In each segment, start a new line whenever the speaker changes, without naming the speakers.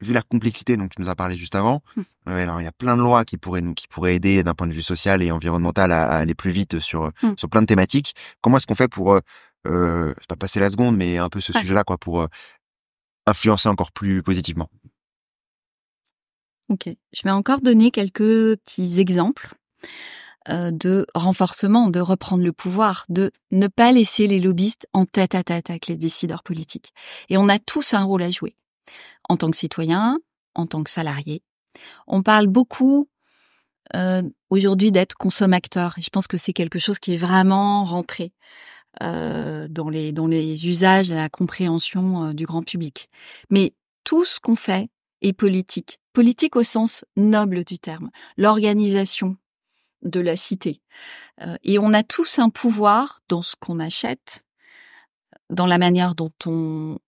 vu la complexité dont tu nous as parlé juste avant,
Hmm.
alors il y a plein de lois qui pourraient nous qui pourraient aider d'un point de vue social et environnemental à, à aller plus vite sur
Hmm.
sur plein de thématiques. Comment est-ce qu'on fait pour euh, euh, pas passer la seconde, mais un peu ce
Ouais.
sujet-là quoi pour euh, influencer encore plus positivement?
Ok. Je vais encore donner quelques petits exemples euh, de renforcement, de reprendre le pouvoir, de ne pas laisser les lobbyistes en tête à tête avec les décideurs politiques. Et on a tous un rôle à jouer. En tant que citoyen, en tant que salarié. On parle beaucoup euh, aujourd'hui d'être consommateur. Et je pense que c'est quelque chose qui est vraiment rentré euh, dans les dans les usages, la compréhension euh, du grand public. Mais tout ce qu'on fait est politique. Politique au sens noble du terme. L'organisation de la cité. Euh, et on a tous un pouvoir dans ce qu'on achète, dans la manière dont on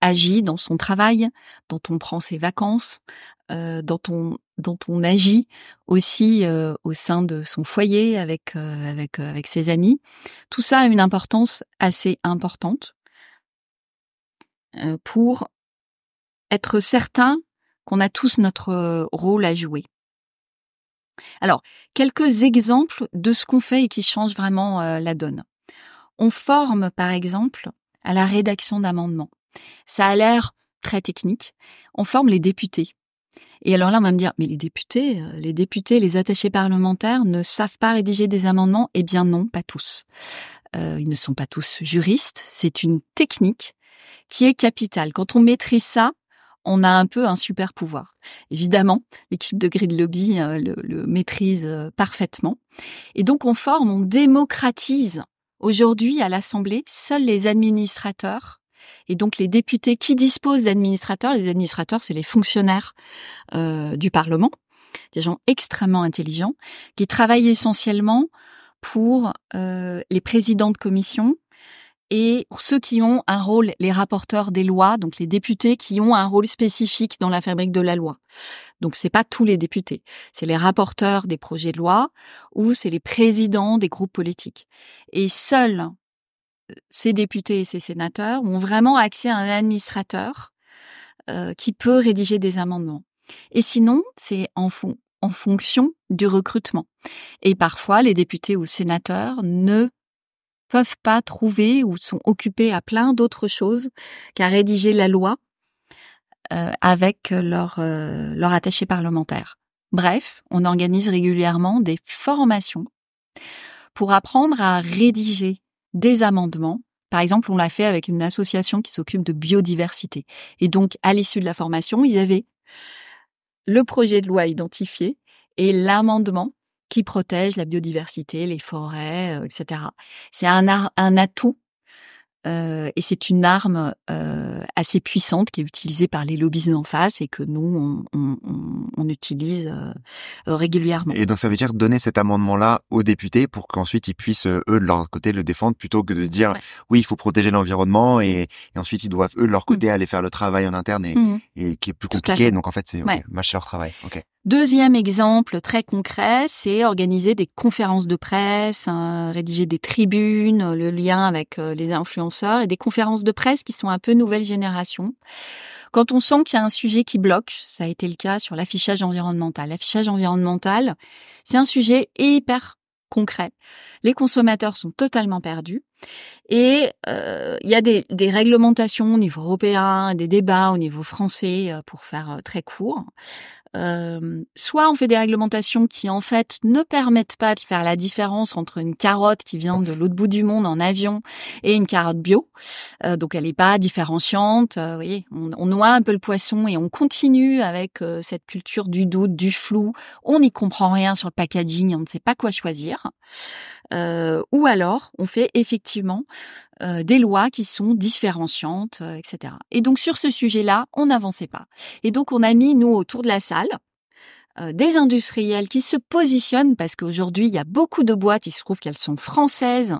agit dans son travail, dont on prend ses vacances, euh, dont on dont on agit aussi euh, au sein de son foyer avec euh, avec avec ses amis. Tout ça a une importance assez importante euh, pour être certain qu'on a tous notre euh, rôle à jouer. Alors, quelques exemples de ce qu'on fait et qui change vraiment euh, la donne. On forme, par exemple, à la rédaction d'amendements. Ça a l'air très technique. On forme les députés. Et alors là, on va me dire, mais les députés, euh, les députés, les attachés parlementaires ne savent pas rédiger des amendements? Eh bien non, pas tous. Euh, ils ne sont pas tous juristes. C'est une technique qui est capitale. Quand on maîtrise ça, on a un peu un super pouvoir. Évidemment, l'équipe de Grid Lobby euh, le, maîtrise parfaitement. Et donc on forme, on démocratise. Aujourd'hui, à l'Assemblée, seuls les administrateurs et donc les députés qui disposent d'administrateurs, les administrateurs, c'est les fonctionnaires euh, du Parlement, des gens extrêmement intelligents, qui travaillent essentiellement pour euh, les présidents de commission et pour ceux qui ont un rôle, les rapporteurs des lois, donc les députés qui ont un rôle spécifique dans la fabrique de la loi. Donc c'est pas tous les députés, c'est les rapporteurs des projets de loi ou c'est les présidents des groupes politiques. Et seuls ces députés et ces sénateurs ont vraiment accès à un administrateur euh, qui peut rédiger des amendements. Et sinon, c'est en, fon en fonction du recrutement. Et parfois, les députés ou sénateurs ne peuvent pas trouver ou sont occupés à plein d'autres choses qu'à rédiger la loi euh, avec euh, leur attaché parlementaire. Bref, on organise régulièrement des formations pour apprendre à rédiger des amendements. Par exemple, on l'a fait avec une association qui s'occupe de biodiversité. Et donc, à l'issue de la formation, ils avaient le projet de loi identifié et l'amendement qui protège la biodiversité, les forêts, euh, etc. C'est un, un atout euh, et c'est une arme euh, assez puissante qui est utilisée par les lobbyistes en face et que nous, on, on, on, utilise euh, régulièrement.
Et donc ça veut dire donner cet amendement-là aux députés pour qu'ensuite ils puissent, eux, de leur côté, le défendre plutôt que de dire
Ouais.
oui, il faut protéger l'environnement et, et ensuite ils doivent, eux, de leur côté,
Mm.
aller faire le travail en interne et,
Mhm.
et qui est plus
Tout
compliqué. Donc en fait, c'est ok,
Ouais.
mâcher leur travail. Ok.
Deuxième exemple très concret, c'est organiser des conférences de presse, euh, rédiger des tribunes, euh, le lien avec euh, les influenceurs et des conférences de presse qui sont un peu nouvelle génération. Quand on sent qu'il y a un sujet qui bloque, ça a été le cas sur l'affichage environnemental. L'affichage environnemental, c'est un sujet hyper concret. Les consommateurs sont totalement perdus et il y a des, réglementations au niveau européen, des débats au niveau français, pour faire très court. Euh, soit on fait des réglementations qui en fait ne permettent pas de faire la différence entre une carotte qui vient de l'autre bout du monde en avion et une carotte bio, Euh, donc elle n'est pas différenciante. Euh, vous voyez, on, on noie un peu le poisson et on continue avec euh, cette culture du doute, du flou. On n'y comprend rien sur le packaging, on ne sait pas quoi choisir. Euh, ou alors on fait effectivement euh, des lois qui sont différenciantes, euh, etc. Et donc sur ce sujet-là, on n'avançait pas. Et donc on a mis nous autour de la salle des industriels qui se positionnent parce qu'aujourd'hui il y a beaucoup de boîtes, il se trouve qu'elles sont françaises,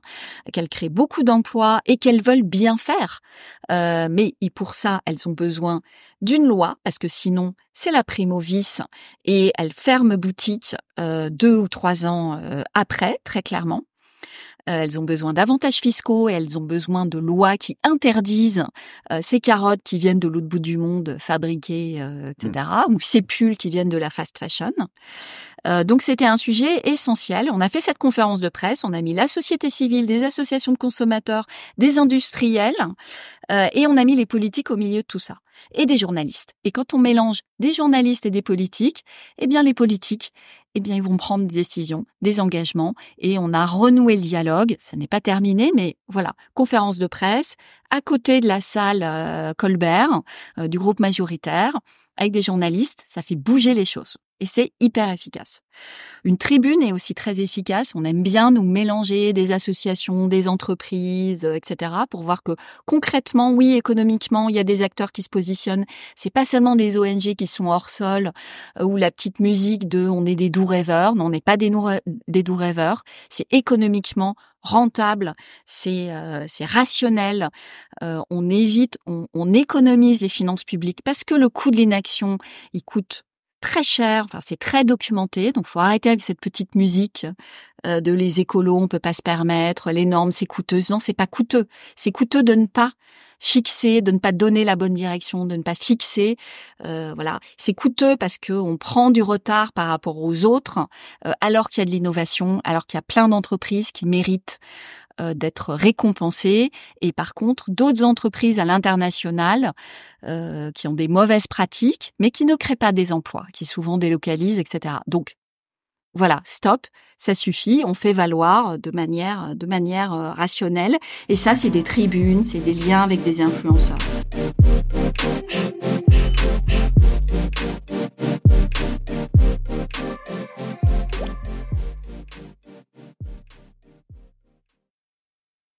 qu'elles créent beaucoup d'emplois et qu'elles veulent bien faire. Euh, mais pour ça, elles ont besoin d'une loi parce que sinon c'est la prime au vice et elles ferment boutique euh, deux ou trois ans euh, après, très clairement. Elles ont besoin d'avantages fiscaux et elles ont besoin de lois qui interdisent ces carottes qui viennent de l'autre bout du monde fabriquées, etc., mmh. ou ces pulls qui viennent de la fast fashion. donc c'était un sujet essentiel. On a fait cette conférence de presse, on a mis la société civile, des associations de consommateurs, des industriels, et on a mis les politiques au milieu de tout ça et des journalistes. Et quand on mélange des journalistes et des politiques, eh bien les politiques, eh bien ils vont prendre des décisions, des engagements et on a renoué le dialogue. Ça n'est pas terminé, mais voilà, conférence de presse à côté de la salle euh, Colbert euh, du groupe majoritaire avec des journalistes, ça fait bouger les choses et c'est hyper efficace. Une tribune est aussi très efficace. On aime bien nous mélanger des associations, des entreprises, euh, etc. pour voir que concrètement, oui, économiquement, il y a des acteurs qui se positionnent. C'est pas seulement des ONG qui sont hors sol euh, ou la petite musique de on est des doux rêveurs. Non, on n'est pas des, des doux rêveurs. C'est économiquement rentable, c'est euh, rationnel. on évite, on, on économise les finances publiques parce que le coût de l'inaction, il coûte très cher, enfin c'est très documenté, donc faut arrêter avec cette petite musique euh, de les écolos, on peut pas se permettre, les normes c'est coûteux. Non, c'est pas coûteux. C'est coûteux de ne pas fixer, de ne pas donner la bonne direction, de ne pas fixer. Euh, voilà, c'est coûteux parce que on prend du retard par rapport aux autres, euh, alors qu'il y a de l'innovation, alors qu'il y a plein d'entreprises qui méritent euh, d'être récompensées. Et par contre, d'autres entreprises à l'international euh, qui ont des mauvaises pratiques, mais qui ne créent pas des emplois, qui souvent délocalisent, etc. Donc voilà, stop, ça suffit, on fait valoir de manière de manière euh, rationnelle et ça c'est des tribunes, c'est des liens avec des influenceurs.